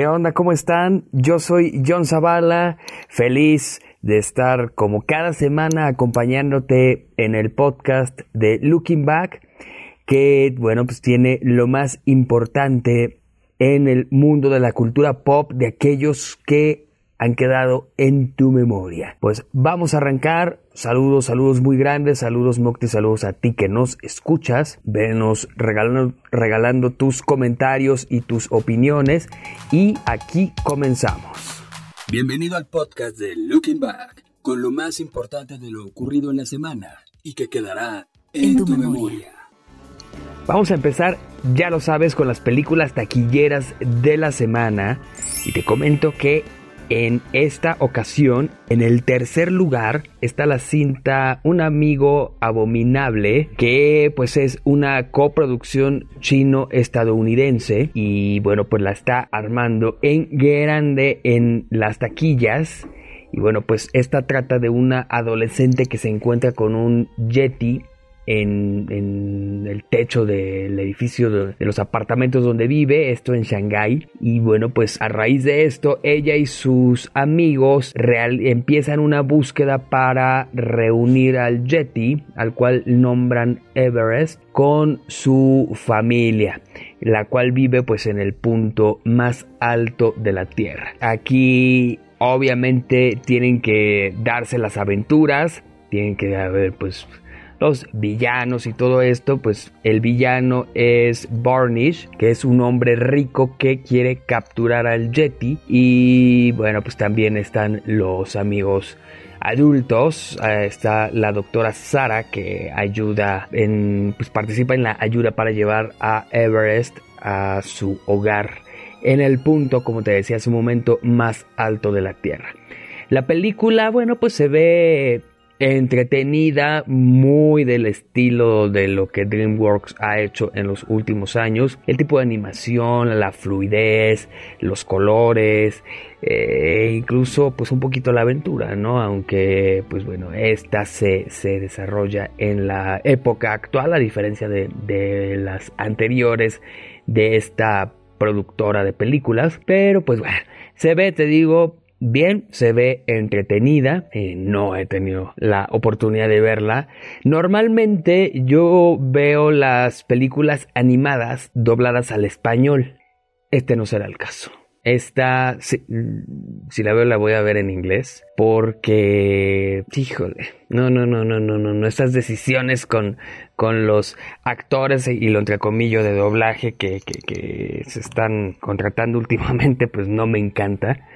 ¿Qué onda? ¿Cómo están? Yo soy John Zavala, feliz de estar como cada semana acompañándote en el podcast de Looking Back, que bueno, pues tiene lo más importante en el mundo de la cultura pop de aquellos que han quedado en tu memoria. Pues vamos a arrancar. Saludos, saludos muy grandes, saludos Mocti, saludos a ti que nos escuchas. Venos regalando, regalando tus comentarios y tus opiniones. Y aquí comenzamos. Bienvenido al podcast de Looking Back, con lo más importante de lo ocurrido en la semana y que quedará en, tu, memoria. Vamos a empezar, ya lo sabes, con las películas taquilleras de la semana. Y te comento que en esta ocasión, en el tercer lugar, está la cinta Un amigo abominable, que pues es una coproducción chino-estadounidense y bueno, pues la está armando en grande en las taquillas. Y bueno, pues esta trata de una adolescente que se encuentra con un Yeti en, el techo del edificio de, los apartamentos donde vive, esto en Shanghái. Y bueno, pues a raíz de esto, ella y sus amigos real, empiezan una búsqueda para reunir al Yeti, al cual nombran Everest, con su familia, la cual vive pues en el punto más alto de la Tierra. Aquí obviamente tienen que darse las aventuras, tienen que haber pues los villanos y todo esto, pues el villano es Barnish, que es un hombre rico que quiere capturar al Yeti. Y bueno, pues también están los amigos adultos. Eh, está la doctora Sara que ayuda en, pues participa en la ayuda para llevar a Everest a su hogar en el punto, como te decía hace un momento, más alto de la Tierra. La película, bueno, pues se ve entretenida, muy del estilo de lo que DreamWorks ha hecho en los últimos años. El tipo de animación, la fluidez, los colores, e incluso pues un poquito la aventura, ¿no? Aunque pues bueno, esta se, se desarrolla en la época actual a diferencia de, de las anteriores de esta productora de películas. Pero pues bueno, se ve, te digo, bien, se ve entretenida, eh, no he tenido la oportunidad de verla. Normalmente yo veo las películas animadas dobladas al español. Este no será el caso. Esta, si, la veo, la voy a ver en inglés. Porque, híjole, no, no, no, no, no, no, no. Estas decisiones con, con los actores y lo entrecomillo de doblaje que, que, que se están contratando últimamente, pues no me encanta.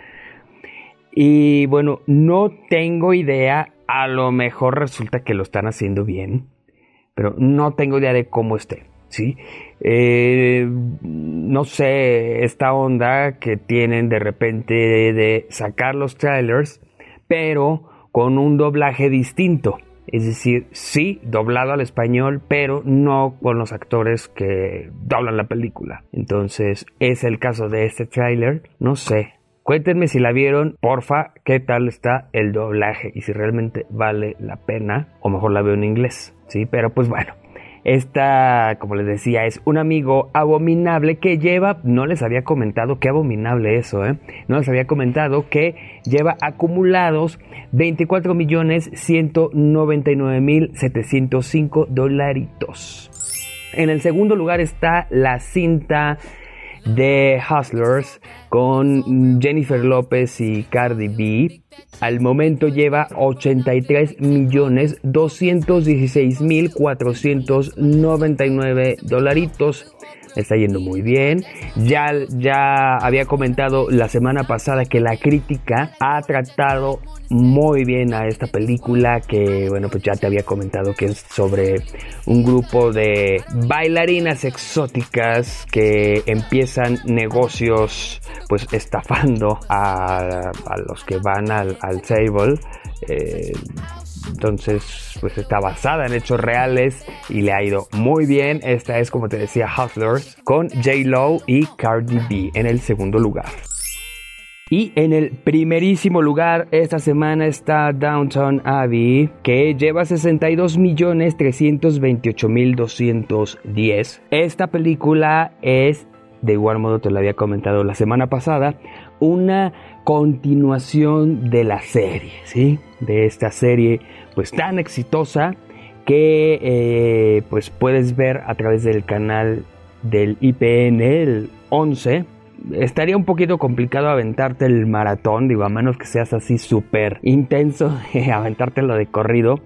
Y bueno, no tengo idea, a lo mejor resulta que lo están haciendo bien, pero no tengo idea de cómo esté, ¿sí? Eh, no sé, esta onda que tienen de repente de, sacar los trailers, pero con un doblaje distinto. Es decir, sí, doblado al español, pero no con los actores que doblan la película. Entonces, es el caso de este trailer. No sé, Cuéntenme si la vieron, porfa, qué tal está el doblaje y si realmente vale la pena, o mejor la veo en inglés, ¿sí? Pero pues bueno, esta, como les decía, es un amigo abominable que lleva, no les había comentado qué abominable eso, ¿eh? No les había comentado que lleva acumulados 24 millones 199 mil 705 dolaritos. En el segundo lugar está la cinta de Hustlers con Jennifer López y Cardi B. Al momento lleva 83 millones 216 mil 499 dolaritos está yendo muy bien. Ya, ya había comentado la semana pasada que la crítica ha tratado muy bien a esta película que bueno pues ya te había comentado que es sobre un grupo de bailarinas exóticas que empiezan negocios pues estafando a, los que van al, al table eh, entonces, pues está basada en hechos reales y le ha ido muy bien. Esta es, como te decía, Hustlers con J-Lo y Cardi B en el segundo lugar. Y en el primerísimo lugar esta semana está Downtown Abbey, que lleva 62.328.210. Esta película es de igual modo te lo había comentado la semana pasada, una continuación de la serie, ¿sí? De esta serie pues tan exitosa que eh, pues puedes ver a través del canal del IPN el 11 estaría un poquito complicado aventarte el maratón, digo, a menos que seas así súper intenso, aventártelo de corrido.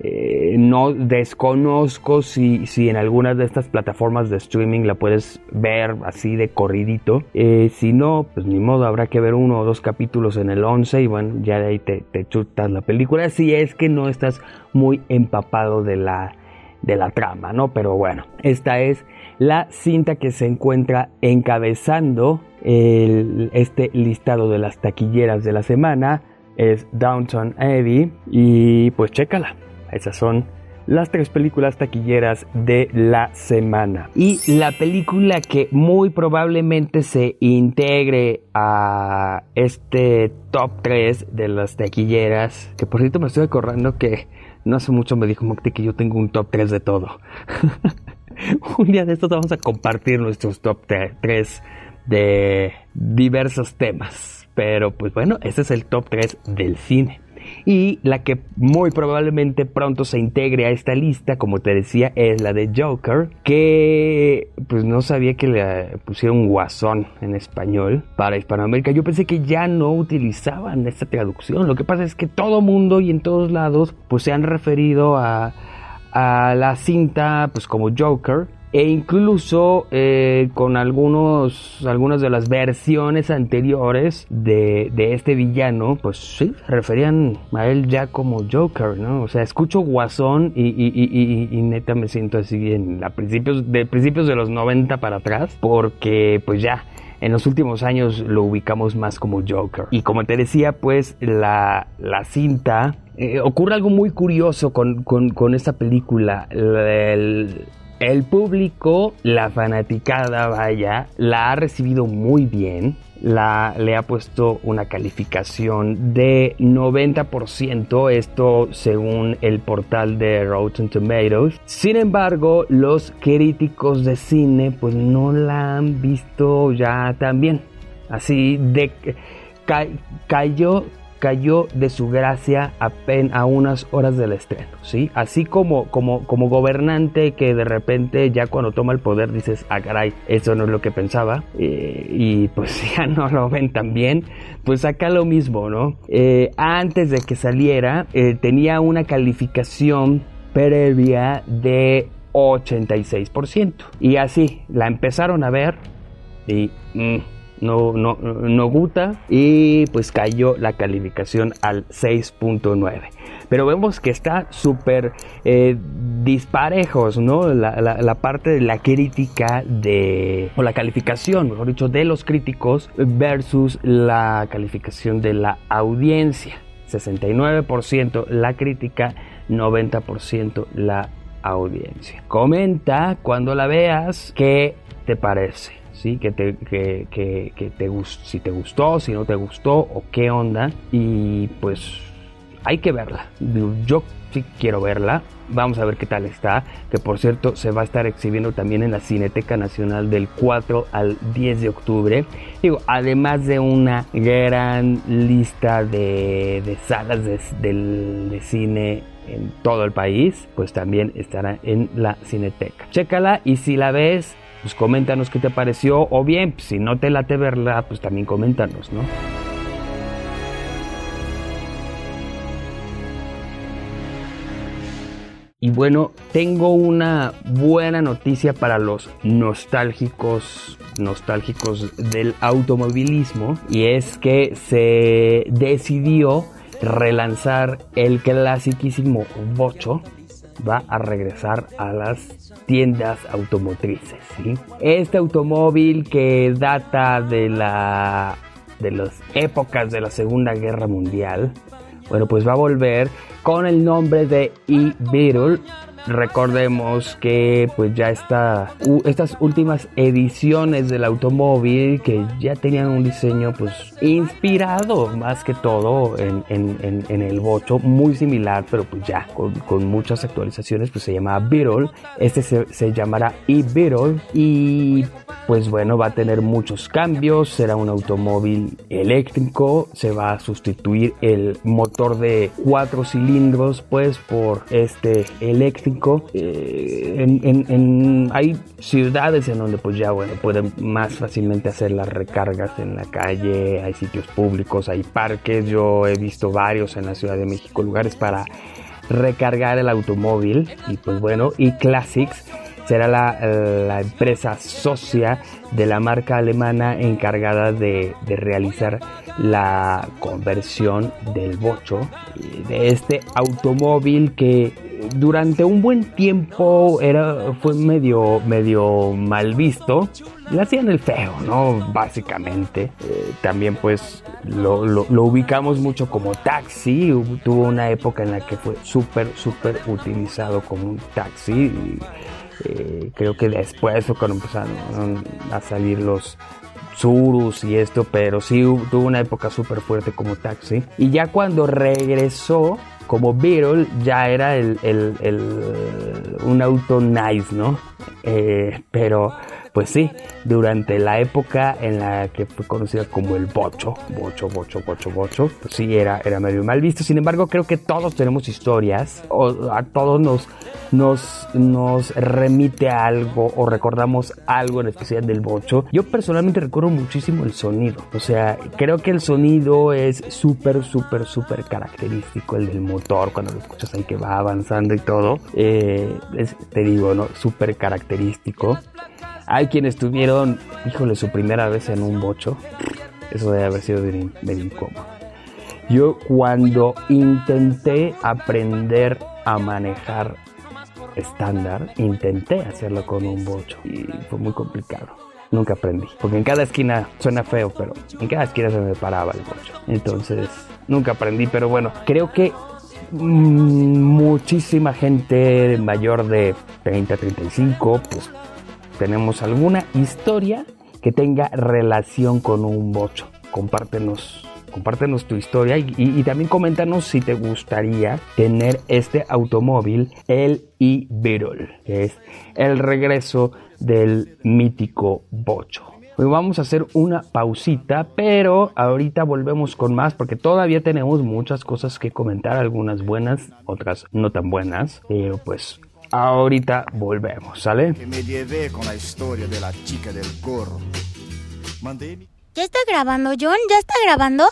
Eh, no desconozco si, si en algunas de estas plataformas de streaming la puedes ver así de corridito. Eh, si no, pues ni modo, habrá que ver uno o dos capítulos en el 11 y bueno, ya de ahí te, te chutas la película. Si es que no estás muy empapado de la, de la trama, ¿no? Pero bueno, esta es la cinta que se encuentra encabezando este listado de las taquilleras de la semana es Downton Abbey y pues chécala, esas son las tres películas taquilleras de la semana. Y la película que muy probablemente se integre a este top 3 de las taquilleras, que por cierto me estoy acordando que no hace mucho me dijo Mocti que yo tengo un top 3 de todo. un día de estos vamos a compartir nuestros top 3 de diversos temas. Pero pues bueno, este es el top 3 del cine. Y la que muy probablemente pronto se integre a esta lista, como te decía, es la de Joker, que pues no sabía que le pusieron guasón en español para Hispanoamérica. Yo pensé que ya no utilizaban esta traducción. Lo que pasa es que todo mundo y en todos lados pues se han referido a a la cinta pues como Joker e incluso eh, con algunos algunas de las versiones anteriores de, este villano pues sí se referían a él ya como Joker no o sea escucho Guasón y, y, neta me siento así en la principios de principios de los 90 para atrás porque pues ya en los últimos años lo ubicamos más como Joker. Y como te decía, pues la, la cinta eh, ocurre algo muy curioso con, esta película. El, el, público, la fanaticada, vaya, la ha recibido muy bien. La, le ha puesto una calificación de 90%, esto según el portal de Rotten Tomatoes. Sin embargo, los críticos de cine pues no la han visto ya tan bien. Así de cayó cayó de su gracia a unas horas del estreno, ¿sí? Así como, como, como gobernante que de repente ya cuando toma el poder dices, ah caray, eso no es lo que pensaba, eh, y pues ya no lo ven tan bien, pues acá lo mismo, ¿no? Eh, antes de que saliera eh, tenía una calificación previa de 86%, y así la empezaron a ver y... Mm, no, no, no gusta y pues cayó la calificación al 6.9. Pero vemos que está súper eh, disparejos, ¿no? La, parte de la crítica de, o la calificación, mejor dicho, de los críticos versus la calificación de la audiencia. 69% la crítica, 90% la audiencia. Comenta cuando la veas qué te parece. ¿Sí? Que te, que, que, si te gustó, si no te gustó o qué onda. Y pues hay que verla. Yo sí quiero verla. Vamos a ver qué tal está. Que por cierto se va a estar exhibiendo también en la Cineteca Nacional del 4 al 10 de octubre. Digo, además de una gran lista de, de salas de, de cine en todo el país, pues también estará en la Cineteca. Chécala y si la ves, pues coméntanos qué te pareció o bien, pues, si no te late verla, pues también coméntanos, ¿no? Y bueno, tengo una buena noticia para los nostálgicos, nostálgicos del automovilismo y es que se decidió relanzar el clasiquísimo Bocho va a regresar a las tiendas automotrices. Este automóvil que data de la de las épocas de la Segunda Guerra Mundial, bueno, pues va a volver con el nombre de e-Beetle recordemos que pues ya está estas últimas ediciones del automóvil que ya tenían un diseño pues inspirado más que todo en, el bocho, muy similar, pero pues ya con, muchas actualizaciones, pues se llama Beetle. Este se, se llamará e-Beetle y pues bueno, va a tener muchos cambios, será un automóvil eléctrico, se va a sustituir el motor de cuatro cilindros pues por este eléctrico. Eh, hay ciudades en donde pues ya bueno, pueden más fácilmente hacer las recargas en la calle, hay sitios públicos, hay parques, yo he visto varios en la Ciudad de México, lugares para recargar el automóvil y pues bueno, y Classics será la, empresa socia de la marca alemana encargada de, realizar la conversión del bocho de este automóvil que durante un buen tiempo era fue medio medio mal visto. Le hacían el feo no básicamente. Eh, también pues lo, lo, ubicamos mucho como taxi. Tuvo una época en la que fue súper súper utilizado como un taxi. Eh, creo que después fue cuando empezaron a salir los Surus y esto, pero sí tuvo una época súper fuerte como taxi. Y ya cuando regresó como Beetle, ya era el, un auto nice, ¿no? Eh, pero pues sí, durante la época en la que fue conocida como el bocho, bocho, bocho, bocho, bocho, pues sí, era, era medio mal visto. Sin embargo, creo que todos tenemos historias, o a todos nos, nos, nos remite a algo o recordamos algo en especial del bocho. Yo personalmente recuerdo muchísimo el sonido, o sea, creo que el sonido es súper, súper, súper característico, el del motor, cuando lo escuchas ahí que va avanzando y todo, eh, te digo, ¿no? Súper característico. Hay quienes tuvieron, híjole, su primera vez en un bocho. Eso debe haber sido bien, incómodo. Yo cuando intenté aprender a manejar estándar, intenté hacerlo con un bocho y fue muy complicado. Nunca aprendí, porque en cada esquina suena feo, pero en cada esquina se me paraba el bocho. Entonces, nunca aprendí, pero bueno, creo que mm, muchísima gente mayor de 30, 35, pues tenemos alguna historia que tenga relación con un bocho. Compártenos, compártenos tu historia y, también coméntanos si te gustaría tener este automóvil, el e-Beetle, que es el regreso del mítico bocho. Hoy vamos a hacer una pausita, pero ahorita volvemos con más porque todavía tenemos muchas cosas que comentar, algunas buenas, otras no tan buenas, pero pues Ahorita volvemos, ¿sale? me llevé con la historia de la chica del gorro. ¿Ya está grabando, John? ¿Ya está grabando?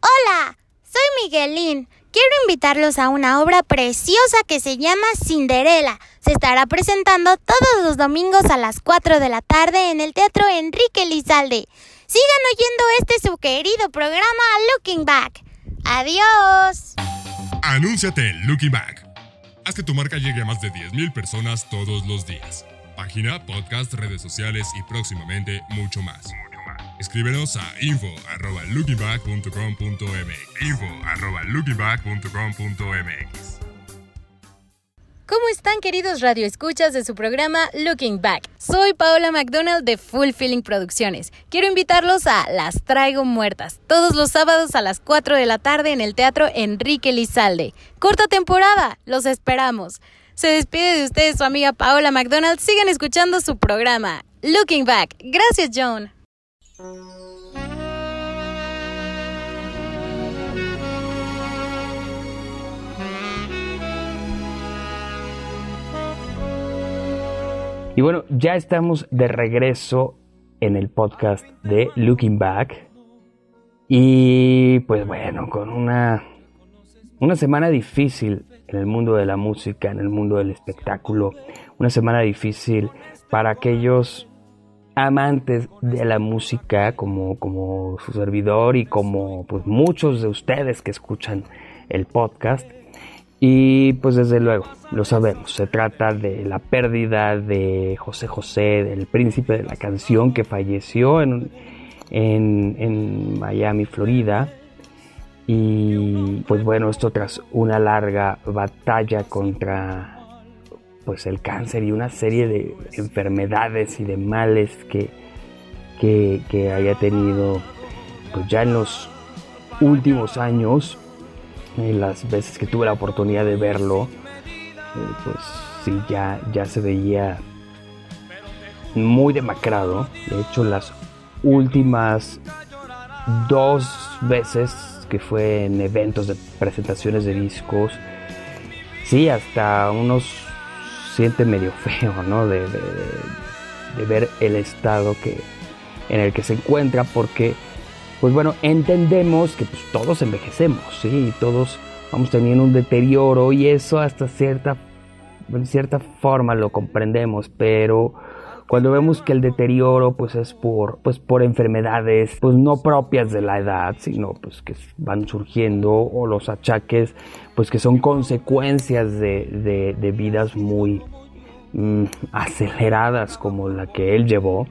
Hola, soy Miguelín. Quiero invitarlos a una obra preciosa que se llama Cinderela. Se estará presentando todos los domingos a las 4 de la tarde en el Teatro Enrique Lizalde. Sigan oyendo este su querido programa Looking Back. Adiós. Anúnciate Looking Back Que tu marca llegue a más de 10.000 personas todos los días. Página, podcast, redes sociales y próximamente mucho más. Escríbenos a info.lookingback.com.mx info.lookingback.com.mx ¿Cómo están queridos radioescuchas de su programa Looking Back? Soy Paola McDonald de Full Feeling Producciones. Quiero invitarlos a Las Traigo Muertas, todos los sábados a las 4 de la tarde en el Teatro Enrique Lizalde. Corta temporada, los esperamos. Se despide de ustedes su amiga Paola McDonald. Sigan escuchando su programa Looking Back. Gracias, Joan. Y bueno, ya estamos de regreso en el podcast de Looking Back. Y pues bueno, con una, una semana difícil en el mundo de la música, en el mundo del espectáculo. Una semana difícil para aquellos amantes de la música como, como su servidor y como pues muchos de ustedes que escuchan el podcast. Y pues desde luego, lo sabemos, se trata de la pérdida de José José, del príncipe de la canción que falleció en, en, Miami, Florida. Y pues bueno, esto tras una larga batalla contra pues el cáncer y una serie de enfermedades y de males que, que, haya tenido pues ya en los últimos años, en las veces que tuve la oportunidad de verlo, eh, pues sí, ya, ya se veía muy demacrado. De hecho, las últimas dos veces que fue en eventos de presentaciones de discos, sí, hasta unos siente medio feo, ¿no? De, ver el estado que, en el que se encuentra, porque, pues bueno, entendemos que pues, todos envejecemos, ¿sí? Y todos vamos teniendo un deterioro y eso hasta cierta, en cierta forma lo comprendemos, pero cuando vemos que el deterioro pues es por, pues, por enfermedades pues no propias de la edad, sino pues que van surgiendo o los achaques pues que son consecuencias de, de, vidas muy mm, aceleradas como la que él llevó,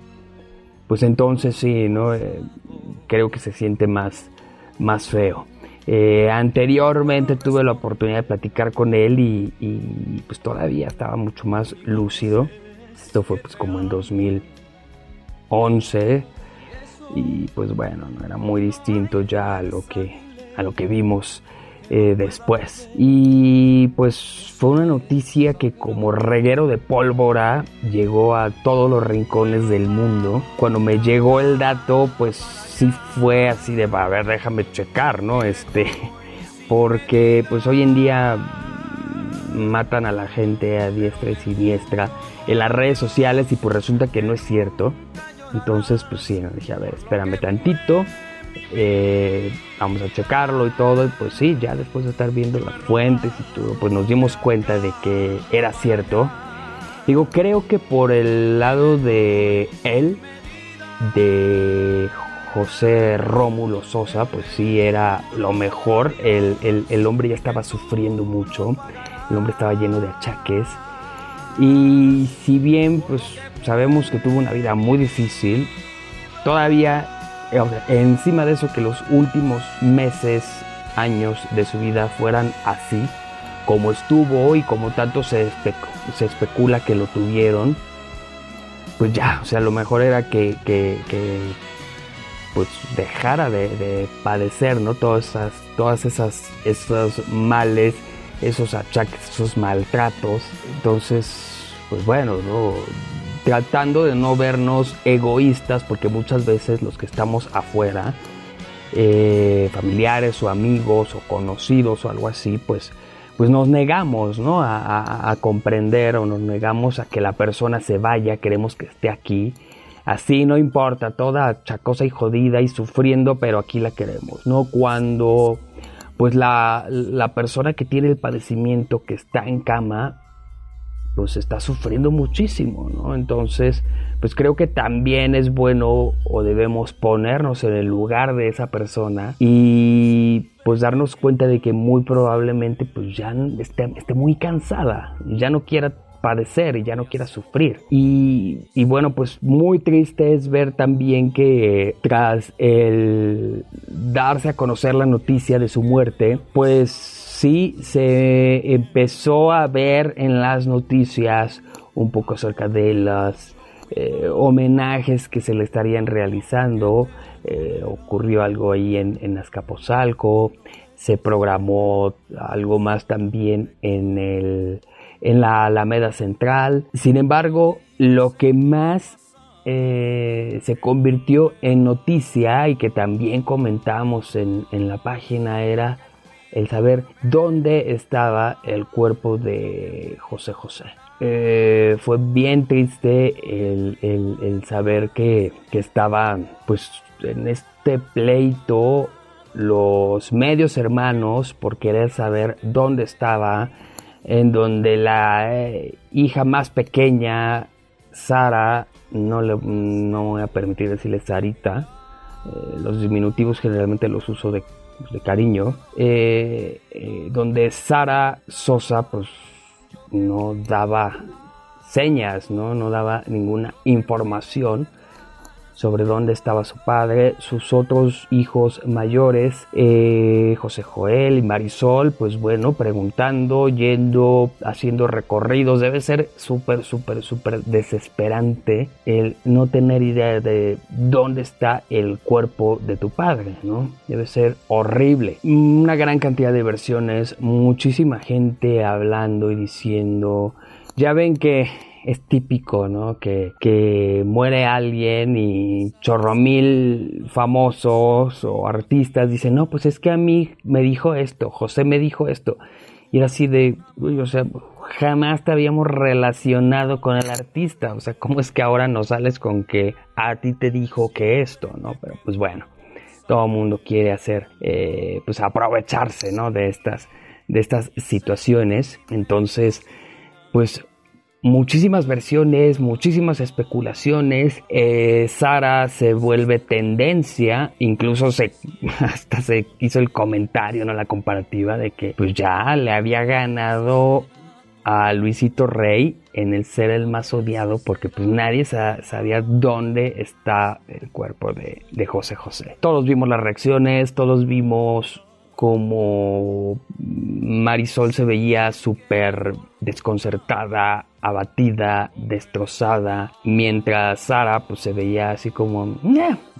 pues entonces sí, ¿no? Eh, creo que se siente más, más feo. Eh, anteriormente tuve la oportunidad de platicar con él y, y pues todavía estaba mucho más lúcido esto fue pues como en 2011 y pues bueno, no era muy distinto ya a lo que, a lo que vimos eh, después. Y pues fue una noticia que como reguero de pólvora llegó a todos los rincones del mundo. Cuando me llegó el dato, pues sí fue así de, a ver, déjame checar, ¿no? Este, porque pues hoy en día matan a la gente a diestra y siniestra en las redes sociales y pues resulta que no es cierto. Entonces, pues sí, dije, a ver, espérame tantito, eh, vamos a checarlo y todo. Y pues sí, ya después de estar viendo las fuentes y todo, pues nos dimos cuenta de que era cierto. Digo, creo que por el lado de él, de José Rómulo Sosa, pues sí era lo mejor. El, el hombre ya estaba sufriendo mucho el hombre estaba lleno de achaques. Y si bien pues sabemos que tuvo una vida muy difícil, todavía encima de eso que los últimos meses, años de su vida fueran así, como estuvo y como tanto se, especula que lo tuvieron, pues ya, o sea, lo mejor era que, pues dejara de, padecer, ¿no? Todas esas, todas esas, esos males esos achaques, esos maltratos. Entonces, pues bueno, tratando de no vernos egoístas, porque muchas veces los que estamos afuera, eh, familiares o amigos o conocidos o algo así, pues, pues nos negamos ¿no? a, comprender o nos negamos a que la persona se vaya, queremos que esté aquí. Así no importa, toda chacosa y jodida y sufriendo, pero aquí la queremos, ¿no? Cuando pues la, persona que tiene el padecimiento, que está en cama, pues está sufriendo muchísimo, ¿no? Entonces, pues creo que también es bueno o debemos ponernos en el lugar de esa persona y pues darnos cuenta de que muy probablemente pues ya esté, muy cansada, ya no quiera padecer y ya no quiera sufrir. Y, bueno, pues muy triste es ver también que tras el darse a conocer la noticia de su muerte, pues sí se empezó a ver en las noticias un poco acerca de las eh, homenajes que se le estarían realizando. Eh, ocurrió algo ahí en, en Azcapotzalco, se programó algo más también en el en la Alameda Central. Sin embargo, lo que más eh, se convirtió en noticia y que también comentamos en, la página era el saber dónde estaba el cuerpo de José José. Eh, fue bien triste el, saber que, que estaba pues en este pleito los medios hermanos por querer saber dónde estaba en donde la eh, hija más pequeña, Sara, no, le, no voy a permitir decirle Sarita, eh, los diminutivos generalmente los uso de, cariño, eh, donde Sara Sosa pues no daba señas, ¿no? no daba ninguna información sobre dónde estaba su padre. Sus otros hijos mayores, eh, José Joel y Marisol, pues bueno, preguntando, yendo, haciendo recorridos. Debe ser súper, súper, súper desesperante el no tener idea de dónde está el cuerpo de tu padre, ¿no? Debe ser horrible. Una gran cantidad de versiones, muchísima gente hablando y diciendo, ya ven que es típico, ¿no? Que, que muere alguien y chorro mil famosos o artistas dicen, no, pues es que a mí me dijo esto, José me dijo esto. Y era así de, uy, o sea, jamás te habíamos relacionado con el artista. O sea, ¿cómo es que ahora nos sales con que a ti te dijo que esto, ¿no? Pero pues bueno, todo el mundo quiere hacer, eh, pues aprovecharse, ¿no? De estas, de estas situaciones. Entonces, pues muchísimas versiones, muchísimas especulaciones. Eh, Sara se vuelve tendencia, incluso se hasta se hizo el comentario, no la comparativa de que pues ya le había ganado a Luisito Rey en el ser el más odiado porque pues nadie sabía dónde está el cuerpo de, de José José. Todos vimos las reacciones, todos vimos como Marisol se veía súper desconcertada, abatida, destrozada, mientras Sara pues se veía así como,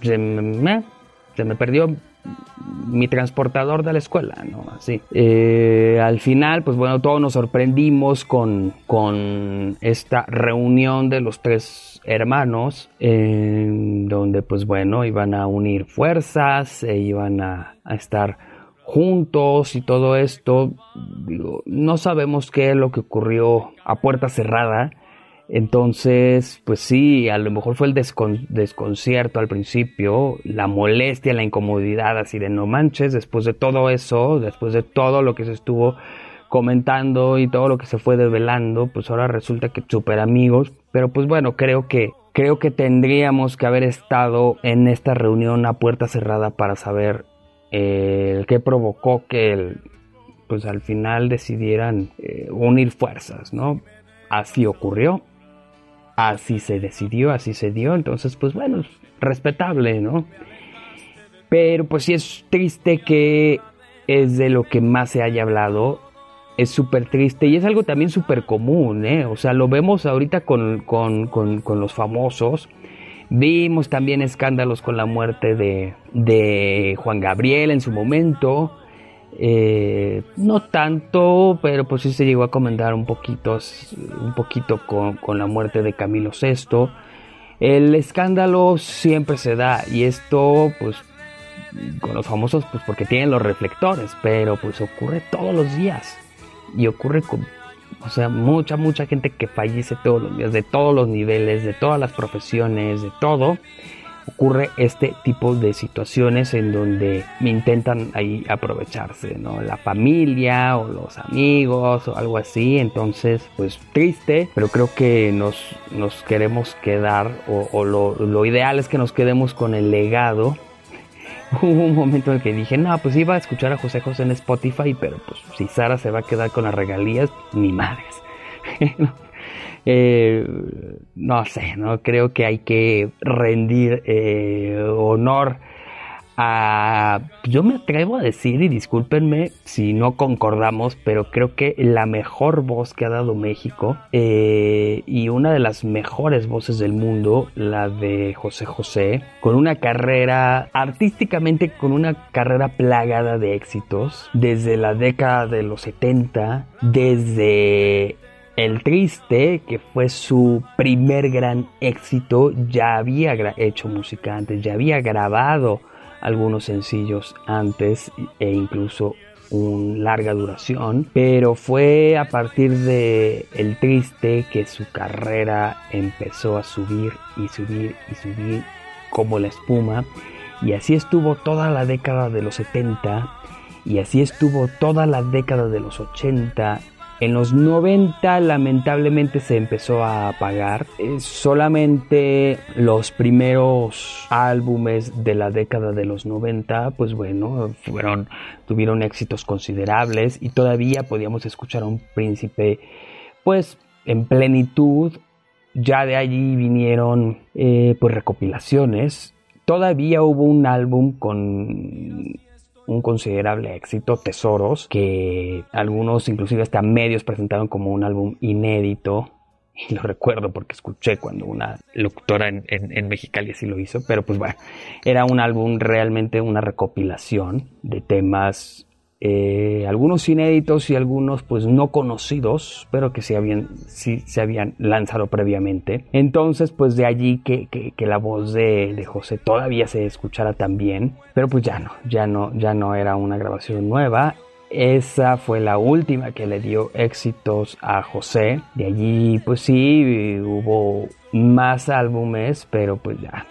se, me, se me perdió mi transportador de la escuela, ¿no? Así. Eh, al final, pues bueno, todos nos sorprendimos con, con esta reunión de los tres hermanos, donde pues bueno, iban a unir fuerzas, e iban a, a estar juntos y todo esto, no sabemos qué es lo que ocurrió a puerta cerrada. Entonces, pues sí, a lo mejor fue el desconcierto al principio, la molestia, la incomodidad, así de no manches, después de todo eso, después de todo lo que se estuvo comentando y todo lo que se fue develando, pues ahora resulta que super amigos, pero pues bueno, creo que creo que tendríamos que haber estado en esta reunión a puerta cerrada para saber el que provocó que pues al final decidieran eh, unir fuerzas, ¿no? Así ocurrió, así se decidió, así se dio, entonces pues bueno, es respetable, ¿no? Pero pues sí es triste que es de lo que más se haya hablado, es súper triste y es algo también súper común, ¿eh? O sea, lo vemos ahorita con, con, con, con los famosos, Vimos también escándalos con la muerte de, Juan Gabriel en su momento. Eh, no tanto, pero pues sí se llegó a comentar un poquito, un poquito con, la muerte de Camilo VI. El escándalo siempre se da y esto pues con los famosos pues porque tienen los reflectores, pero pues ocurre todos los días y ocurre con o sea, mucha, mucha gente que fallece todos los días, de todos los niveles, de todas las profesiones, de todo. Ocurre este tipo de situaciones en donde intentan ahí aprovecharse, ¿no? La familia o los amigos o algo así. Entonces, pues triste, pero creo que nos, nos queremos quedar, o, lo, lo ideal es que nos quedemos con el legado hubo un momento en el que dije, no, pues iba a escuchar a José José en Spotify, pero pues si Sara se va a quedar con las regalías, ni madres. Eh, no sé, no creo que hay que rendir eh, honor yo me atrevo a decir, y discúlpenme si no concordamos, pero creo que la mejor voz que ha dado México eh, y una de las mejores voces del mundo, la de José José, con una carrera artísticamente, con una carrera plagada de éxitos, desde la década de los 70, desde el Triste, que fue su primer gran éxito, ya había hecho música antes, ya había grabado algunos sencillos antes e incluso una larga duración, pero fue a partir de El Triste que su carrera empezó a subir y subir y subir como la espuma. Y así estuvo toda la década de los 70 y así estuvo toda la década de los 80 en los 90 lamentablemente se empezó a apagar. Solamente los primeros álbumes de la década de los 90, pues bueno, fueron, tuvieron éxitos considerables y todavía podíamos escuchar a un príncipe pues en plenitud ya de allí vinieron eh, pues recopilaciones. Todavía hubo un álbum con un considerable éxito, Tesoros, que algunos inclusive hasta medios presentaron como un álbum inédito. Y lo recuerdo porque escuché cuando una locutora en, en Mexicali así lo hizo, pero pues bueno, era un álbum realmente una recopilación de temas eh, algunos inéditos y algunos pues no conocidos, pero que se habían, se habían lanzado previamente. Entonces pues de allí que, que, la voz de, de, José todavía se escuchara tan bien, pero pues ya no, ya no, ya no era una grabación nueva. Esa fue la última que le dio éxitos a José. De allí pues sí hubo más álbumes, pero pues ya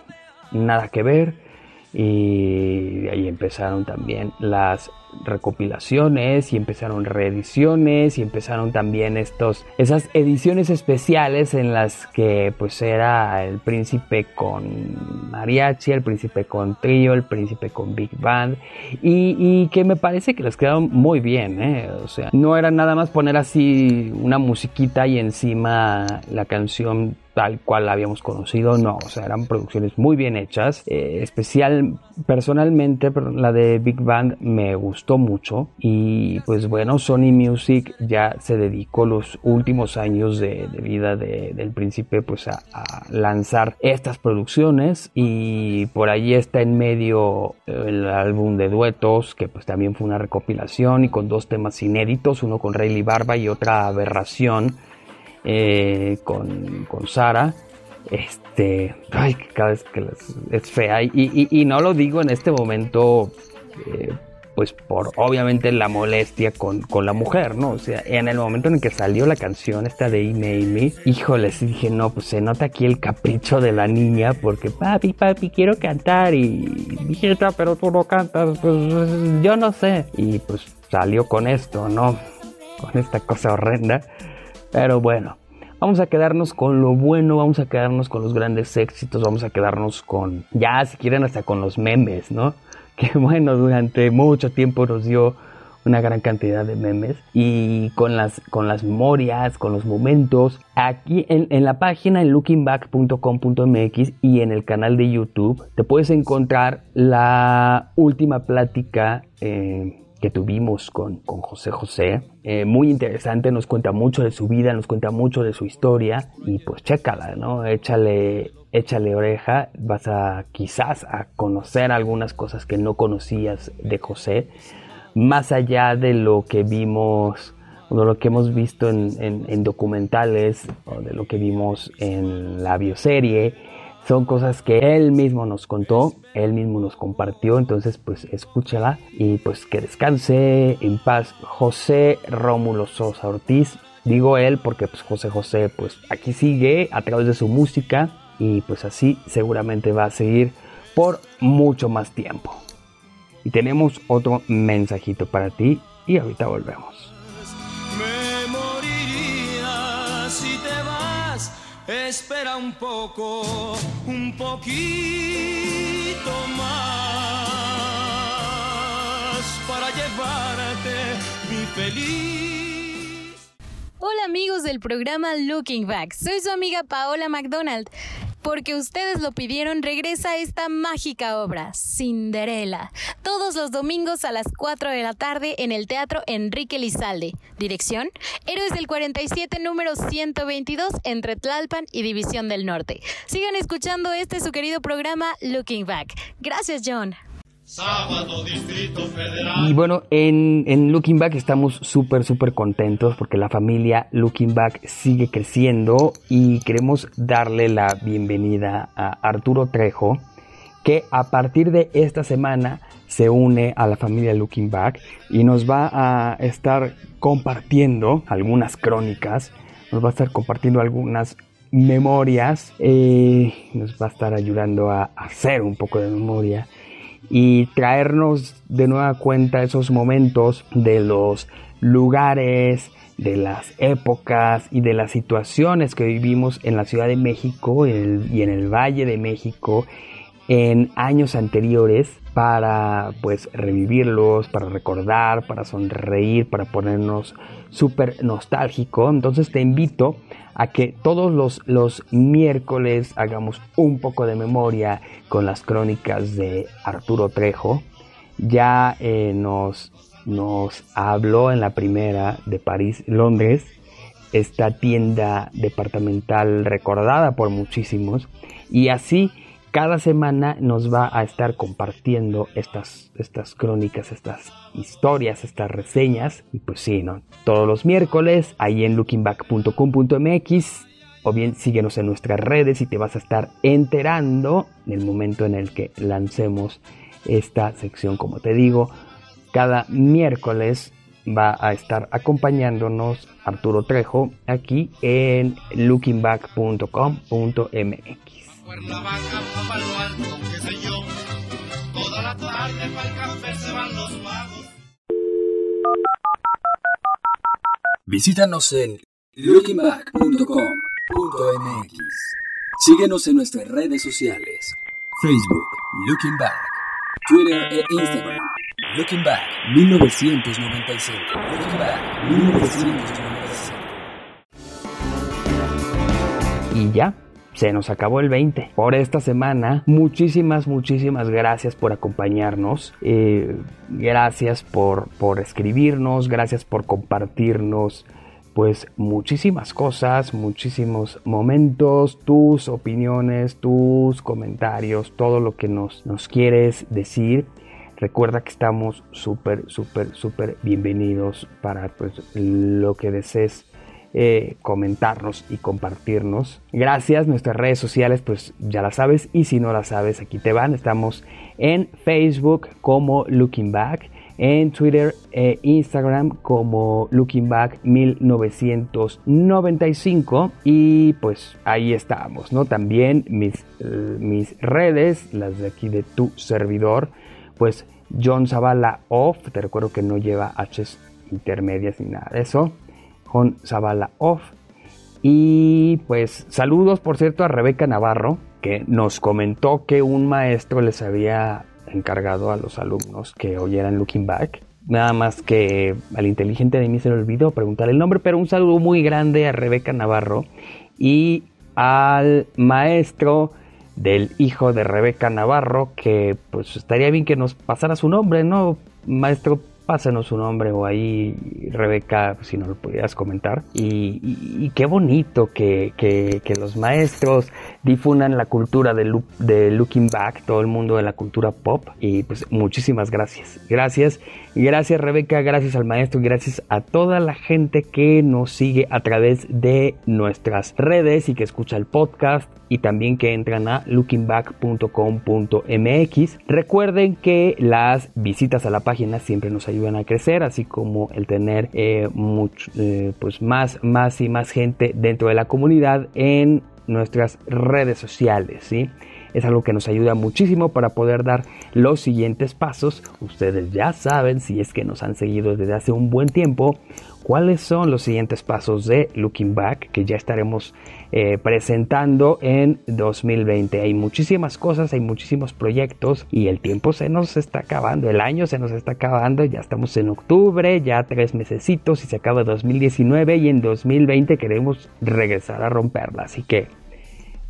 nada que ver. Y ahí empezaron también las recopilaciones y empezaron reediciones y empezaron también estos esas ediciones especiales en las que pues era el príncipe con mariachi el príncipe con trío el príncipe con big band y, que me parece que les quedaron muy bien ¿eh? o sea no era nada más poner así una musiquita y encima la canción tal cual la habíamos conocido, no, o sea, eran producciones muy bien hechas, eh, especial personalmente la de Big Band me gustó mucho y pues bueno, Sony Music ya se dedicó los últimos años de, vida del príncipe pues a, lanzar estas producciones y por allí está en medio el álbum de duetos que pues también fue una recopilación y con dos temas inéditos, uno con Rayleigh Barba y otra aberración eh, con, con Sara. Este, ay, cada vez que es fea. Y, no lo digo en este momento, eh, pues por obviamente la molestia con, la mujer, ¿no? O sea, en el momento en que salió la canción esta de Email Me, híjoles, dije, no, pues se nota aquí el capricho de la niña, porque papi, papi, quiero cantar. Y dije, pero tú no cantas, pues yo no sé. Y pues salió con esto, ¿no? Con esta cosa horrenda. Pero bueno, vamos a quedarnos con lo bueno, vamos a quedarnos con los grandes éxitos, vamos a quedarnos con, ya si quieren hasta con los memes, ¿no? Que bueno, durante mucho tiempo nos dio una gran cantidad de memes y con las, con las memorias, con los momentos. Aquí en, en la página en lookingback.com.mx y en el canal de YouTube te puedes encontrar la última plática eh, que tuvimos con, con José José. Eh, muy interesante, nos cuenta mucho de su vida, nos cuenta mucho de su historia y pues chécala, ¿no? Échale, échale oreja, vas a quizás a conocer algunas cosas que no conocías de José, más allá de lo que vimos de lo que hemos visto en, en, en documentales o de lo que vimos en la bioserie son cosas que él mismo nos contó, él mismo nos compartió, entonces pues escúchala y pues que descanse en paz José Rómulo Sosa Ortiz. Digo él porque pues José José pues aquí sigue a través de su música y pues así seguramente va a seguir por mucho más tiempo. Y tenemos otro mensajito para ti y ahorita volvemos. Espera un poco, un poquito más para llevarte mi feliz. Hola amigos del programa Looking Back, soy su amiga Paola McDonald porque ustedes lo pidieron, regresa esta mágica obra, Cinderella, todos los domingos a las 4 de la tarde en el Teatro Enrique Lizalde. Dirección, Héroes del 47, número 122, entre Tlalpan y División del Norte. Sigan escuchando este su querido programa Looking Back. Gracias, John. Y bueno, en, Looking Back estamos súper, súper contentos porque la familia Looking Back sigue creciendo y queremos darle la bienvenida a Arturo Trejo, que a partir de esta semana se une a la familia Looking Back y nos va a estar compartiendo algunas crónicas, nos va a estar compartiendo algunas memorias, eh, nos va a estar ayudando a hacer un poco de memoria y traernos de nueva cuenta esos momentos de los lugares, de las épocas y de las situaciones que vivimos en la Ciudad de México y en el Valle de México en años anteriores para pues revivirlos, para recordar, para sonreír, para ponernos súper nostálgico. Entonces te invito a que todos los, los miércoles hagamos un poco de memoria con las crónicas de Arturo Trejo. Ya eh, nos, nos habló en la primera de París, Londres, esta tienda departamental recordada por muchísimos. Y así cada semana nos va a estar compartiendo estas, estas crónicas, estas historias, estas reseñas. Y pues sí, ¿no? Todos los miércoles, ahí en lookingback.com.mx. O bien síguenos en nuestras redes y te vas a estar enterando en el momento en el que lancemos esta sección, como te digo. Cada miércoles va a estar acompañándonos Arturo Trejo aquí en lookingback.com.mx. Visítanos en lookingback.com.mx. Síguenos en nuestras redes sociales: Facebook, Looking Back, Twitter e Instagram. Looking Back 1995. Looking Back 1995. Y ya se nos acabó el 20 por esta semana. Muchísimas, muchísimas gracias por acompañarnos. Eh, gracias por, por escribirnos, gracias por compartirnos pues muchísimas cosas, muchísimos momentos, tus opiniones, tus comentarios, todo lo que nos, nos quieres decir. Recuerda que estamos súper, súper, súper bienvenidos para pues, lo que desees eh, comentarnos y compartirnos. Gracias, nuestras redes sociales pues ya las sabes y si no las sabes aquí te van. Estamos en Facebook como Looking Back, en Twitter e Instagram como Looking Back 1995 y pues ahí estamos, ¿no? También mis, mis redes, las de aquí de tu servidor, pues John Zavala Off, te recuerdo que no lleva H intermedias ni nada de eso con Zavala Off. Y pues saludos por cierto a Rebeca Navarro, que nos comentó que un maestro les había encargado a los alumnos que oyeran Looking Back. Nada más que al inteligente de mí se le olvidó preguntar el nombre, pero un saludo muy grande a Rebeca Navarro y al maestro del hijo de Rebeca Navarro, que pues estaría bien que nos pasara su nombre, ¿no? Maestro pásanos su nombre o ahí, Rebeca, si nos lo pudieras comentar. Y, qué bonito que, los maestros difundan la cultura de, Looking Back, todo el mundo de la cultura pop. Y pues muchísimas gracias. Gracias. Gracias Rebeca, gracias al maestro gracias a toda la gente que nos sigue a través de nuestras redes y que escucha el podcast y también que entran a lookingback.com.mx. Recuerden que las visitas a la página siempre nos ayudan a crecer, así como el tener eh, eh, pues más, más y más gente dentro de la comunidad en nuestras redes sociales, ¿sí? Es algo que nos ayuda muchísimo para poder dar los siguientes pasos. Ustedes ya saben, si es que nos han seguido desde hace un buen tiempo, cuáles son los siguientes pasos de Looking Back que ya estaremos eh, presentando en 2020. Hay muchísimas cosas, hay muchísimos proyectos y el tiempo se nos está acabando, el año se nos está acabando, ya estamos en octubre, ya tres mesecitos y se acaba 2019 y en 2020 queremos regresar a romperla. Así que,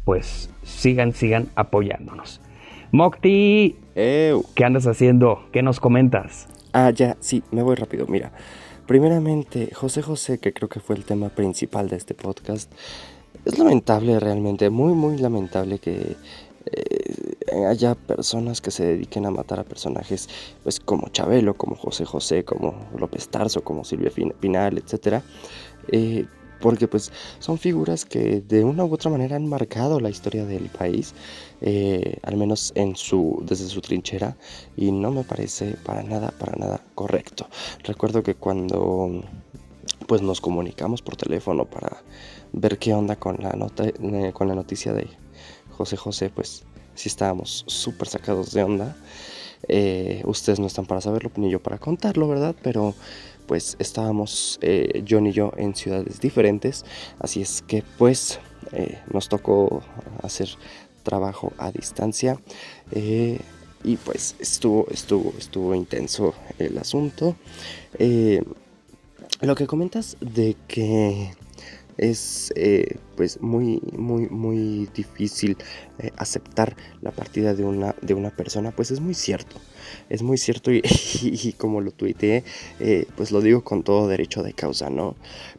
pues sigan, sigan apoyándonos. Mokti, ¿qué andas haciendo? ¿Qué nos comentas? Ah, ya, sí, me voy rápido. Mira, primeramente, José José, que creo que fue el tema principal de este podcast, es lamentable realmente, muy, muy lamentable que eh, haya personas que se dediquen a matar a personajes pues como Chabelo, como José José, como López Tarso, como Silvia Pinal, etc. Eh, porque pues son figuras que de una u otra manera han marcado la historia del país, eh, al menos en su, desde su trinchera, y no me parece para nada, para nada correcto. Recuerdo que cuando pues nos comunicamos por teléfono para ver qué onda con la, nota, eh, con la noticia de José José, pues sí estábamos súper sacados de onda. Eh, ustedes no están para saberlo, ni yo para contarlo, ¿verdad? Pero pues estábamos eh, John y yo en ciudades diferentes, así es que pues eh, nos tocó hacer trabajo a distancia. Eh, y pues estuvo, estuvo, estuvo intenso el asunto. Lo que comentas de que es eh, pues muy muy muy difícil eh, aceptar la partida de una de una persona pues es muy cierto es muy cierto y, como lo tuiteé eh, pues lo digo con todo derecho de causa no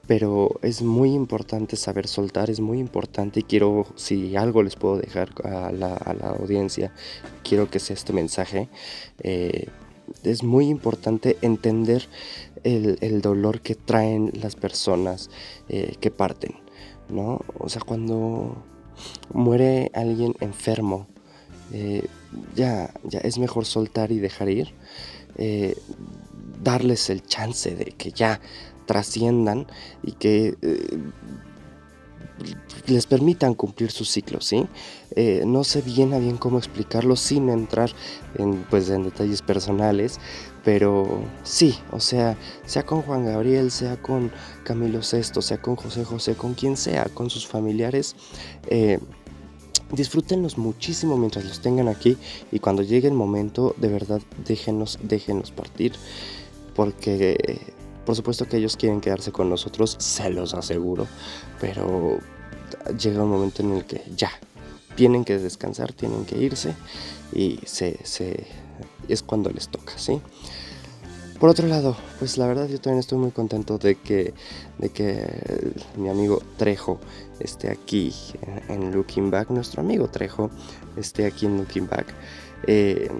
pero es muy importante saber soltar es muy importante y quiero si algo les puedo dejar a la, a la audiencia quiero que sea este mensaje es muy importante entender el, dolor que traen las personas eh, que parten, ¿no? O sea, cuando muere alguien enfermo, eh, ya, ya es mejor soltar y dejar ir, eh, darles el chance de que ya trasciendan y que les permitan cumplir su ciclo, ¿sí? Eh, no sé bien a bien cómo explicarlo sin entrar en, pues, en detalles personales, pero sí, o sea, sea con Juan Gabriel, sea con Camilo VI, sea con José José, con quien sea, con sus familiares, eh, disfrútenlos muchísimo mientras los tengan aquí y cuando llegue el momento, de verdad, déjenos, déjenos partir, porque por supuesto que ellos quieren quedarse con nosotros, se los aseguro, pero llega un momento en el que ya, tienen que descansar, tienen que irse y se, es cuando les toca, ¿sí? Por otro lado, pues la verdad yo también estoy muy contento de que, de que mi amigo Trejo esté aquí en, Looking Back, nuestro amigo Trejo esté aquí en Looking Back. Eh,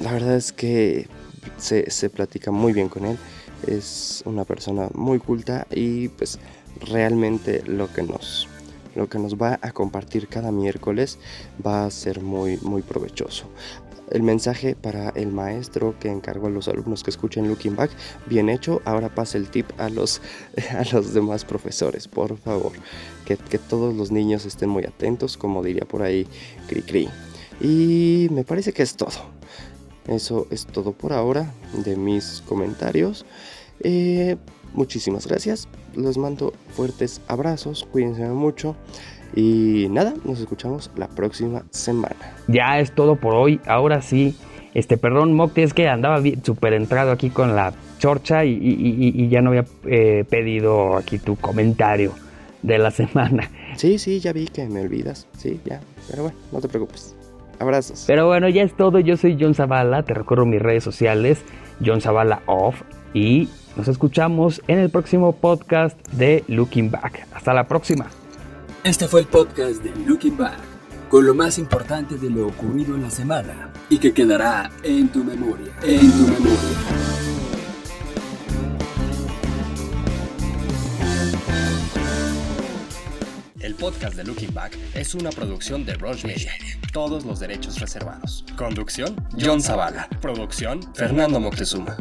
la verdad es que se, se platica muy bien con él, es una persona muy culta y pues realmente lo que nos lo que nos va a compartir cada miércoles va a ser muy, muy provechoso. El mensaje para el maestro que encargó a los alumnos que escuchen Looking Back, bien hecho. Ahora pasa el tip a los, a los demás profesores, por favor. Que, que todos los niños estén muy atentos, como diría por ahí Cri Cri. Y me parece que es todo. Eso es todo por ahora de mis comentarios. Eh, muchísimas gracias. Les mando fuertes abrazos. Cuídense mucho. Y nada, nos escuchamos la próxima semana. Ya es todo por hoy. Ahora sí. Este, perdón, Mocti, es que andaba súper entrado aquí con la chorcha y, ya no había eh, pedido aquí tu comentario de la semana. Sí, sí, ya vi que me olvidas. Sí, ya. Pero bueno, no te preocupes. Abrazos. Pero bueno, ya es todo. Yo soy John Zavala. Te recuerdo mis redes sociales. John Zavala Off. Y nos escuchamos en el próximo podcast de Looking Back. Hasta la próxima. Este fue el podcast de Looking Back, con lo más importante de lo ocurrido en la semana y que quedará en tu memoria, en tu memoria. El podcast de Looking Back es una producción de Roche Media. Todos los derechos reservados. Conducción, John Zavala. Producción, Fernando Moctezuma.